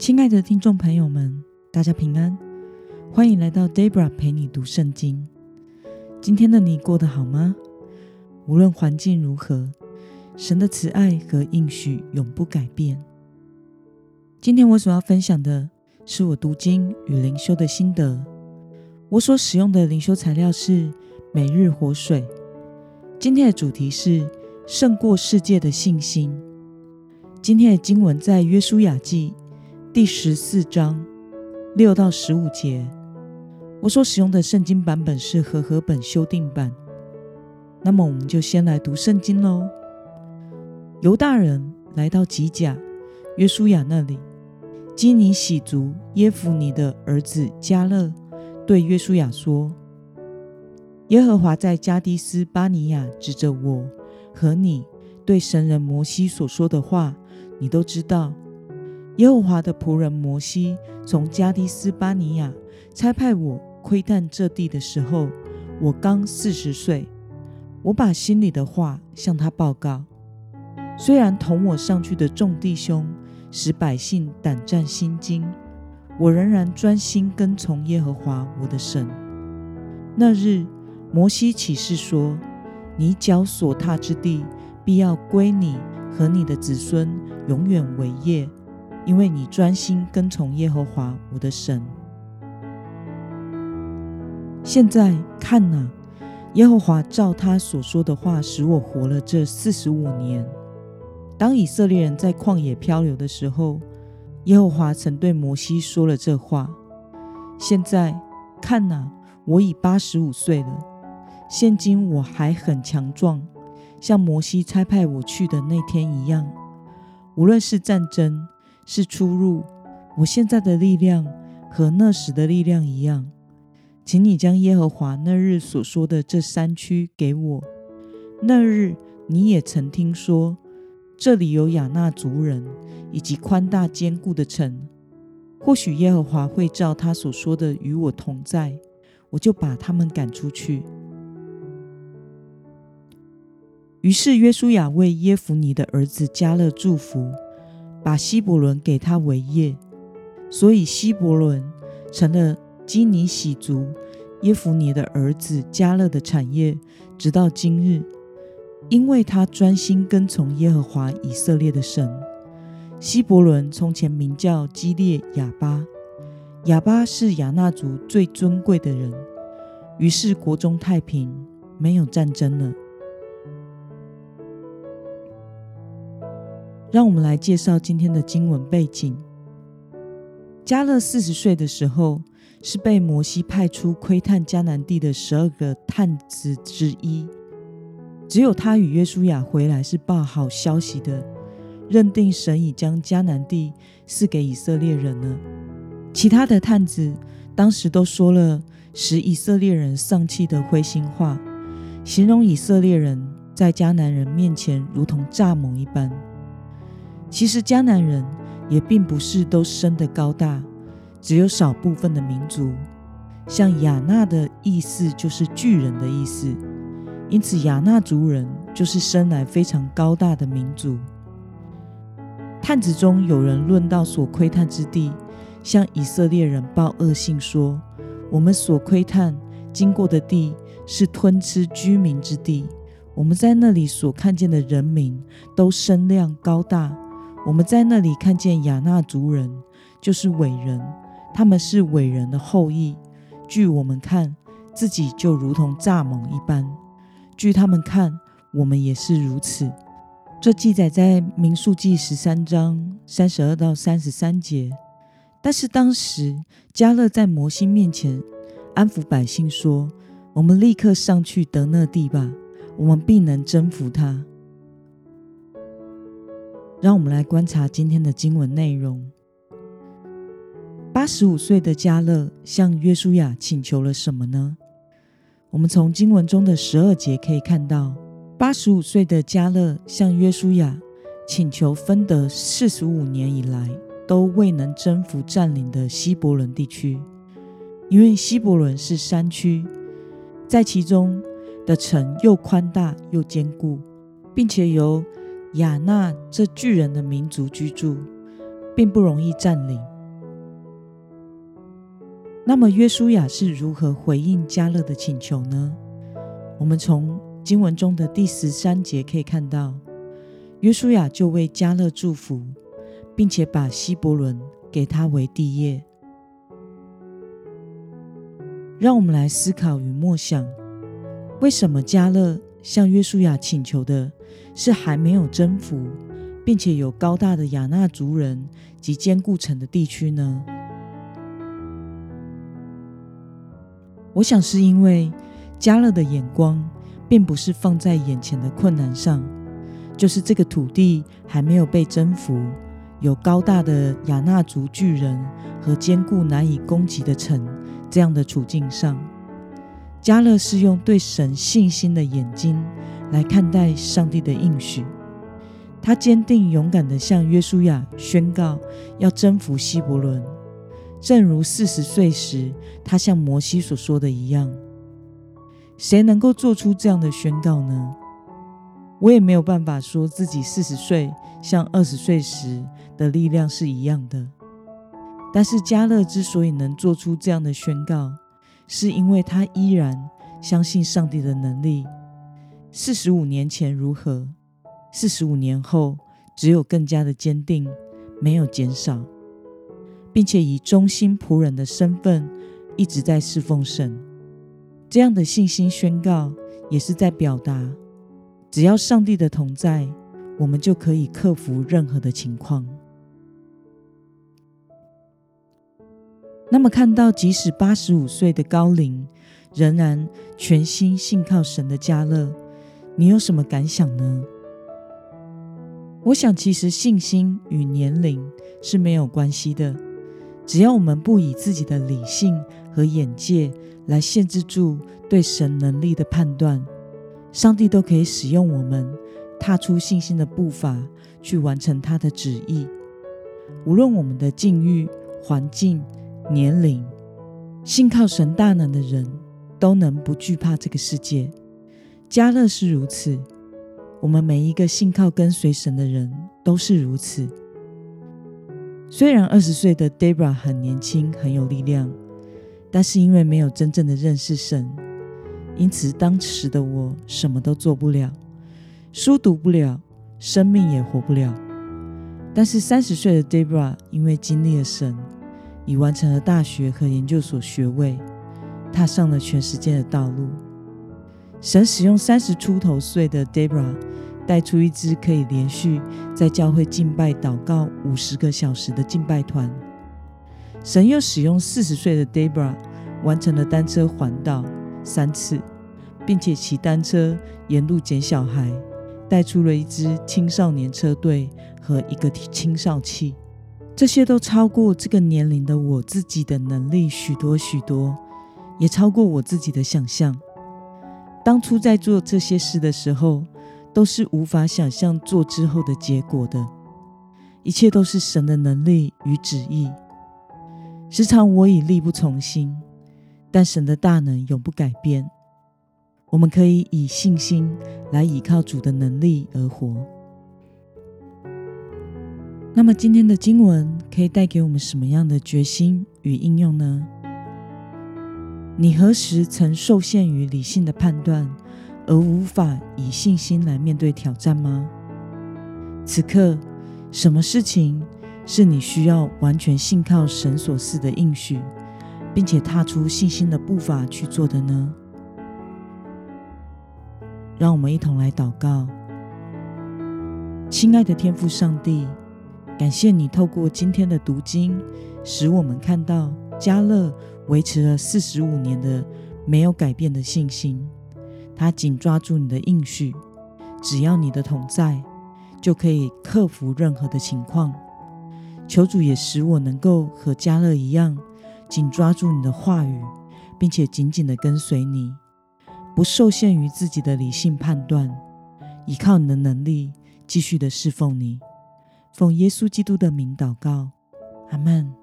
亲爱的听众朋友们，大家平安，欢迎来到 Debra 陪你读圣经。今天的你过得好吗？无论环境如何，神的慈爱和应许永不改变。今天我所要分享的是我读经与灵修的心得。我所使用的灵修材料是每日活水。今天的主题是胜过世界的信心。今天的经文在约书亚记。第十四章六到十五节，我所使用的圣经版本是和合本修订版。那么，我们就先来读圣经喽。犹大人来到吉甲约书亚那里，基尼喜族耶夫尼的儿子加勒对约书亚说：“耶和华在加迪斯巴尼亚指着我和你对神人摩西所说的话，你都知道。”耶和华的仆人摩西从加迪斯巴尼亚差派我窥探这地的时候，我刚四十岁。我把心里的话向他报告。虽然同我上去的众弟兄使百姓胆战心惊，我仍然专心跟从耶和华我的神。那日，摩西起誓说：“你脚所踏之地，必要归你和你的子孙永远为业。”因为你专心跟从耶和华我的神。现在看哪，耶和华照他所说的话，使我活了这四十五年。当以色列人在旷野漂流的时候，耶和华曾对摩西说了这话。现在看哪，我已八十五岁了，现今我还很强壮，像摩西差派我去的那天一样。无论是战争，是出入，我现在的力量和那时的力量一样，请你将耶和华那日所说的这山区给我。那日你也曾听说，这里有亚纳族人以及宽大坚固的城。或许耶和华会照他所说的与我同在，我就把他们赶出去。于是约书亚为耶夫尼的儿子加勒祝福。把希伯伦给他为业，所以希伯伦成了基尼喜族耶夫尼的儿子加勒的产业，直到今日，因为他专心跟从耶和华以色列的神。希伯伦从前名叫基列亚巴，亚巴是亚纳族最尊贵的人，于是国中太平，没有战争了。让我们来介绍今天的经文背景。加勒四十岁的时候，是被摩西派出窥探迦南地的十二个探子之一。只有他与约书亚回来是报好消息的，认定神已将迦南地赐给以色列人了。其他的探子当时都说了使以色列人丧气的灰心话，形容以色列人在迦南人面前如同蚱蜢一般。其实迦南人也并不是都生得高大，只有少部分的民族，像亚纳的意思就是巨人的意思，因此亚纳族人就是生来非常高大的民族。探子中有人论到所窥探之地，向以色列人报恶信说：我们所窥探经过的地是吞吃居民之地，我们在那里所看见的人民都身量高大。我们在那里看见亚纳族人，就是伟人，他们是伟人的后裔。据我们看，自己就如同蚱蜢一般；据他们看，我们也是如此。这记载在民数记十三章三十二到三十三节。但是当时加勒在摩西面前安抚百姓说：“我们立刻上去得那地吧，我们必能征服他。”让我们来观察今天的经文内容。八十五岁的加勒向约书亚请求了什么呢？我们从经文中的十二节可以看到，八十五岁的加勒向约书亚请求分得四十五年以来都未能征服占领的希伯伦地区，因为希伯伦是山区，在其中的城又宽大又坚固，并且由亚纳这巨人的民族居住，并不容易占领。那么，约书亚是如何回应加勒的请求呢？我们从经文中的第十三节可以看到，约书亚就为加勒祝福，并且把希伯伦给他为地业。让我们来思考与默想：为什么加勒向约书亚请求的是还没有征服，并且有高大的亚纳族人及坚固城的地区呢？我想是因为加勒的眼光并不是放在眼前的困难上，就是这个土地还没有被征服，有高大的亚纳族巨人和坚固难以攻击的城这样的处境上。加勒是用对神信心的眼睛来看待上帝的应许，他坚定勇敢地向约书亚宣告要征服希伯伦。正如四十岁时他向摩西所说的一样，谁能够做出这样的宣告呢？我也没有办法说自己四十岁像二十岁时的力量是一样的。但是加勒之所以能做出这样的宣告，是因为他依然相信上帝的能力。四十五年前如何，四十五年后只有更加的坚定，没有减少。并且以忠心仆人的身份一直在侍奉神，这样的信心宣告也是在表达：只要上帝的同在，我们就可以克服任何的情况。那么，看到即使八十五岁的高龄，仍然全心信靠神的加勒，你有什么感想呢？我想，其实信心与年龄是没有关系的。只要我们不以自己的理性和眼界来限制住对神能力的判断，上帝都可以使用我们踏出信心的步伐去完成他的旨意。无论我们的境遇、环境、年龄，信靠神大能的人都能不惧怕这个世界。加勒是如此，我们每一个信靠跟随神的人都是如此。虽然二十岁的 Debra 很年轻，很有力量，但是因为没有真正的认识神，因此当时的我什么都做不了，书读不了，生命也活不了。但是三十岁的 Debra 因为经历了神，已完成了大学和研究所学位，踏上了全世界的道路。神使用三十出头岁的 Debra。带出一支可以连续在教会敬拜祷告五十个小时的敬拜团。神又使用四十岁的 Debra 完成了单车环岛三次，并且骑单车沿路捡小孩，带出了一支青少年车队和一个青少器。这些都超过这个年龄的我自己的能力许多许多，也超过我自己的想象。当初在做这些事的时候。都是无法想象做之后的结果的，一切都是神的能力与旨意。时常我已力不从心，但神的大能永不改变。我们可以以信心来倚靠主的能力而活。那么今天的经文可以带给我们什么样的决心与应用呢？你何时曾受限于理性的判断？而无法以信心来面对挑战吗？此刻，什么事情是你需要完全信靠神所赐的应许，并且踏出信心的步伐去做的呢？让我们一同来祷告。亲爱的天父上帝，感谢你透过今天的读经，使我们看到加勒维持了四十五年的没有改变的信心。他紧抓住你的应许，只要你的同在，就可以克服任何的情况。求主也使我能够和加勒一样，紧抓住你的话语，并且紧紧的跟随你，不受限于自己的理性判断，依靠你的能力，继续的侍奉你。奉耶稣基督的名祷告，阿门。